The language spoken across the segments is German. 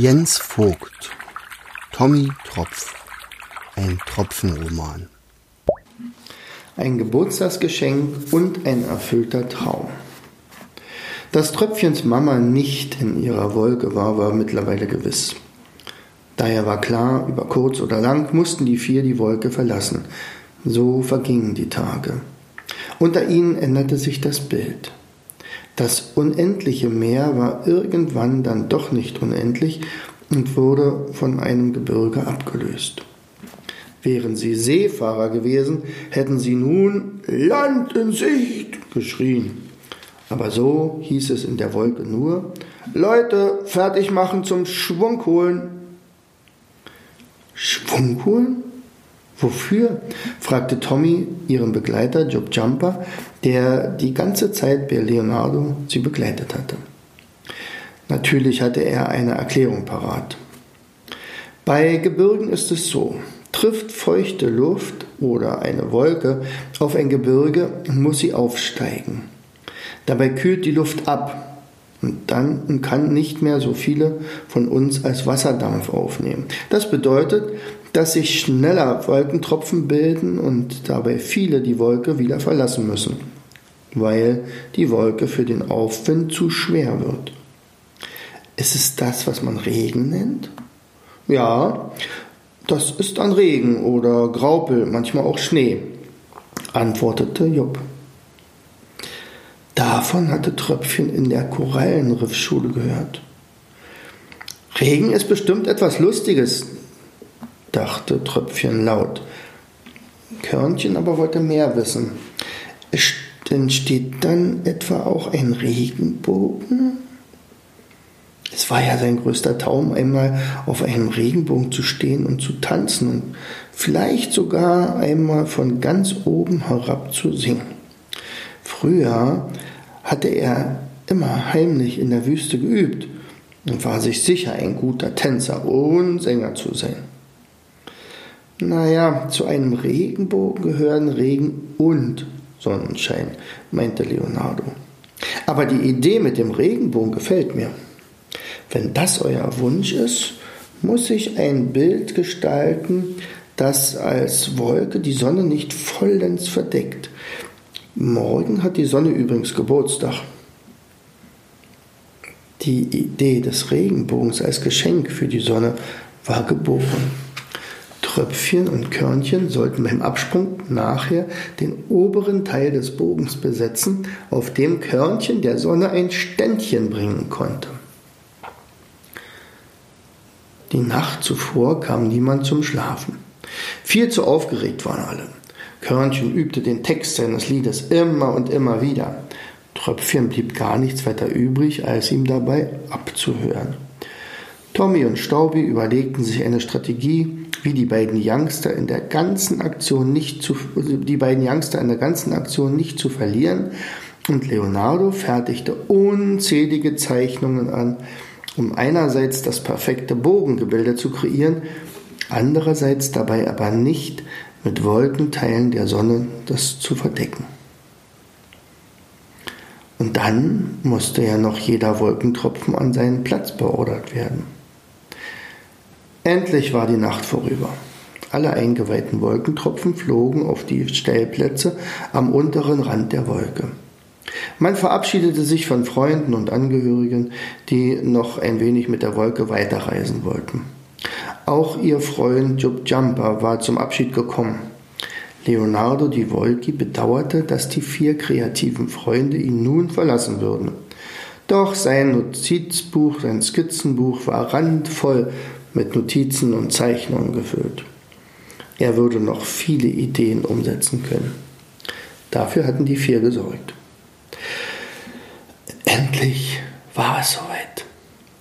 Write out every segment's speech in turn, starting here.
Jens Vogt Tommy Tropf Ein Tropfenroman Ein Geburtstagsgeschenk und ein erfüllter Traum. Dass Tröpfchens Mama nicht in ihrer Wolke war, war mittlerweile gewiss. Daher war klar, über kurz oder lang mussten die vier die Wolke verlassen. So vergingen die Tage. Unter ihnen änderte sich das Bild. Das unendliche Meer war irgendwann dann doch nicht unendlich und wurde von einem Gebirge abgelöst. Wären sie Seefahrer gewesen, hätten sie nun Land in Sicht geschrien. Aber so hieß es in der Wolke nur Leute, fertig machen zum Schwung holen. Schwung holen? Wofür? fragte Tommy ihren Begleiter Job Jumper, der die ganze Zeit bei Leonardo sie begleitet hatte. Natürlich hatte er eine Erklärung parat. Bei Gebirgen ist es so, trifft feuchte Luft oder eine Wolke auf ein Gebirge, muss sie aufsteigen. Dabei kühlt die Luft ab und dann kann nicht mehr so viele von uns als Wasserdampf aufnehmen. Das bedeutet, dass sich schneller Wolkentropfen bilden und dabei viele die Wolke wieder verlassen müssen, weil die Wolke für den Aufwind zu schwer wird. Ist es das, was man Regen nennt? Ja, das ist dann Regen oder Graupel, manchmal auch Schnee, antwortete Jupp. Davon hatte Tröpfchen in der Korallenriffschule gehört. Regen ist bestimmt etwas Lustiges, dachte Tröpfchen laut. Körnchen aber wollte mehr wissen. Entsteht dann etwa auch ein Regenbogen? Es war ja sein größter Traum, einmal auf einem Regenbogen zu stehen und zu tanzen und vielleicht sogar einmal von ganz oben herab zu singen. Früher hatte er immer heimlich in der Wüste geübt und war sich sicher, ein guter Tänzer und Sänger zu sein. Naja, zu einem Regenbogen gehören Regen und Sonnenschein, meinte Leonardo. Aber die Idee mit dem Regenbogen gefällt mir. Wenn das euer Wunsch ist, muss ich ein Bild gestalten, das als Wolke die Sonne nicht vollends verdeckt. Morgen hat die Sonne übrigens Geburtstag. Die Idee des Regenbogens als Geschenk für die Sonne war geboren. Tröpfchen und Körnchen sollten beim Absprung nachher den oberen Teil des Bogens besetzen, auf dem Körnchen der Sonne ein Ständchen bringen konnte. Die Nacht zuvor kam niemand zum Schlafen. Viel zu aufgeregt waren alle. Körnchen übte den Text seines Liedes immer und immer wieder. Tröpfchen blieb gar nichts weiter übrig, als ihm dabei abzuhören. Tommy und Staubi überlegten sich eine Strategie, wie die beiden Youngster in der ganzen Aktion nicht zu, die beiden Youngster in der ganzen Aktion nicht zu verlieren, und Leonardo fertigte unzählige Zeichnungen an, um einerseits das perfekte Bogengebilde zu kreieren, andererseits dabei aber nicht mit Wolkenteilen der Sonne das zu verdecken. Und dann musste ja noch jeder Wolkentropfen an seinen Platz beordert werden. Endlich war die Nacht vorüber. Alle eingeweihten Wolkentropfen flogen auf die Stellplätze am unteren Rand der Wolke. Man verabschiedete sich von Freunden und Angehörigen, die noch ein wenig mit der Wolke weiterreisen wollten. Auch ihr Freund Jupp Jumper war zum Abschied gekommen. Leonardo di Volki bedauerte, dass die vier kreativen Freunde ihn nun verlassen würden. Doch sein Notizbuch, sein Skizzenbuch war randvoll mit Notizen und Zeichnungen gefüllt. Er würde noch viele Ideen umsetzen können. Dafür hatten die vier gesorgt. Endlich war es soweit.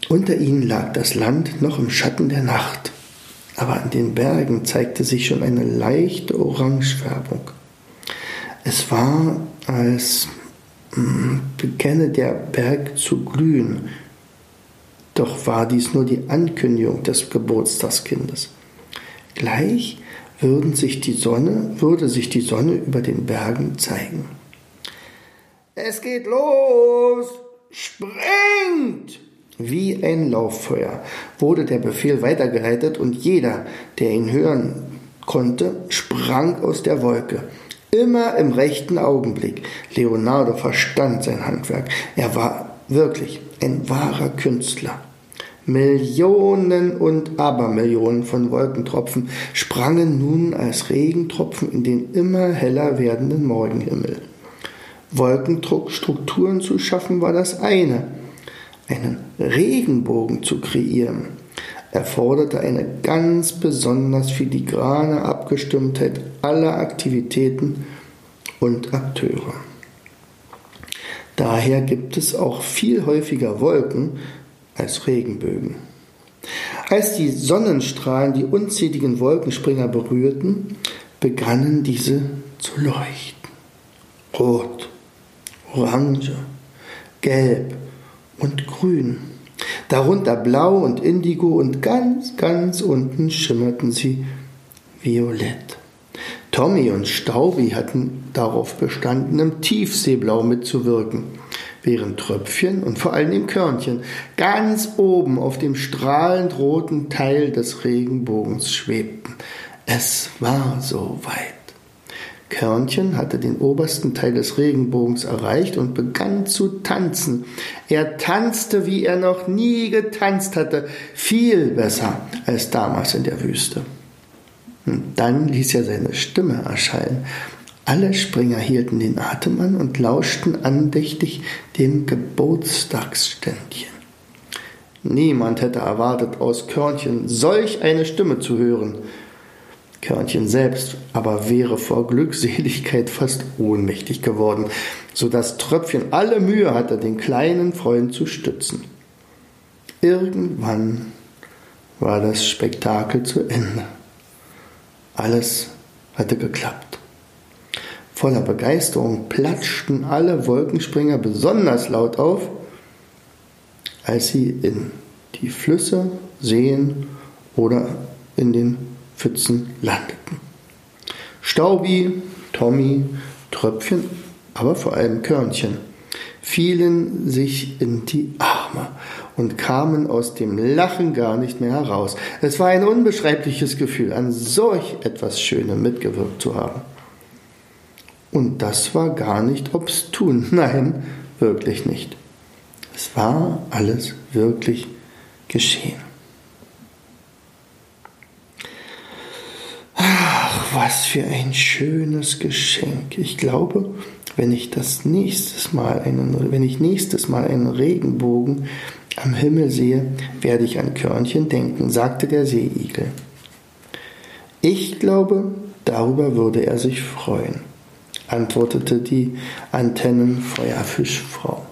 Unter ihnen lag das Land noch im Schatten der Nacht aber an den Bergen zeigte sich schon eine leichte Orangefärbung. Es war, als hm, beginne der Berg zu glühen, doch war dies nur die Ankündigung des Geburtstagskindes. Gleich würden sich die Sonne, würde sich die Sonne über den Bergen zeigen. Es geht los! Springt! Wie ein Lauffeuer wurde der Befehl weitergeleitet und jeder, der ihn hören konnte, sprang aus der Wolke. Immer im rechten Augenblick. Leonardo verstand sein Handwerk. Er war wirklich ein wahrer Künstler. Millionen und Abermillionen von Wolkentropfen sprangen nun als Regentropfen in den immer heller werdenden Morgenhimmel. Wolkenstrukturen zu schaffen war das eine, einen Regenbogen zu kreieren erforderte eine ganz besonders filigrane Abgestimmtheit aller Aktivitäten und Akteure. Daher gibt es auch viel häufiger Wolken als Regenbögen. Als die Sonnenstrahlen die unzähligen Wolkenspringer berührten, begannen diese zu leuchten. Rot, Orange, Gelb und Grün. Darunter blau und indigo und ganz, ganz unten schimmerten sie violett. Tommy und Staubi hatten darauf bestanden, im Tiefseeblau mitzuwirken, während Tröpfchen und vor allem Körnchen ganz oben auf dem strahlend roten Teil des Regenbogens schwebten. Es war so weit. Körnchen hatte den obersten Teil des Regenbogens erreicht und begann zu tanzen. Er tanzte, wie er noch nie getanzt hatte, viel besser als damals in der Wüste. Und dann ließ er seine Stimme erscheinen. Alle Springer hielten den Atem an und lauschten andächtig dem Geburtstagsständchen. Niemand hätte erwartet, aus Körnchen solch eine Stimme zu hören. Körnchen selbst aber wäre vor Glückseligkeit fast ohnmächtig geworden, so dass Tröpfchen alle Mühe hatte, den kleinen Freund zu stützen. Irgendwann war das Spektakel zu Ende. Alles hatte geklappt. Voller Begeisterung platschten alle Wolkenspringer besonders laut auf, als sie in die Flüsse, Seen oder in den Pfützen landeten. Staubi, Tommy, Tröpfchen, aber vor allem Körnchen fielen sich in die Arme und kamen aus dem Lachen gar nicht mehr heraus. Es war ein unbeschreibliches Gefühl, an solch etwas Schönem mitgewirkt zu haben. Und das war gar nicht obstun, nein, wirklich nicht. Es war alles wirklich geschehen. was für ein schönes Geschenk. Ich glaube, wenn ich das nächstes Mal einen, wenn ich nächstes Mal einen Regenbogen am Himmel sehe, werde ich an Körnchen denken, sagte der Seeigel. Ich glaube, darüber würde er sich freuen, antwortete die Antennenfeuerfischfrau.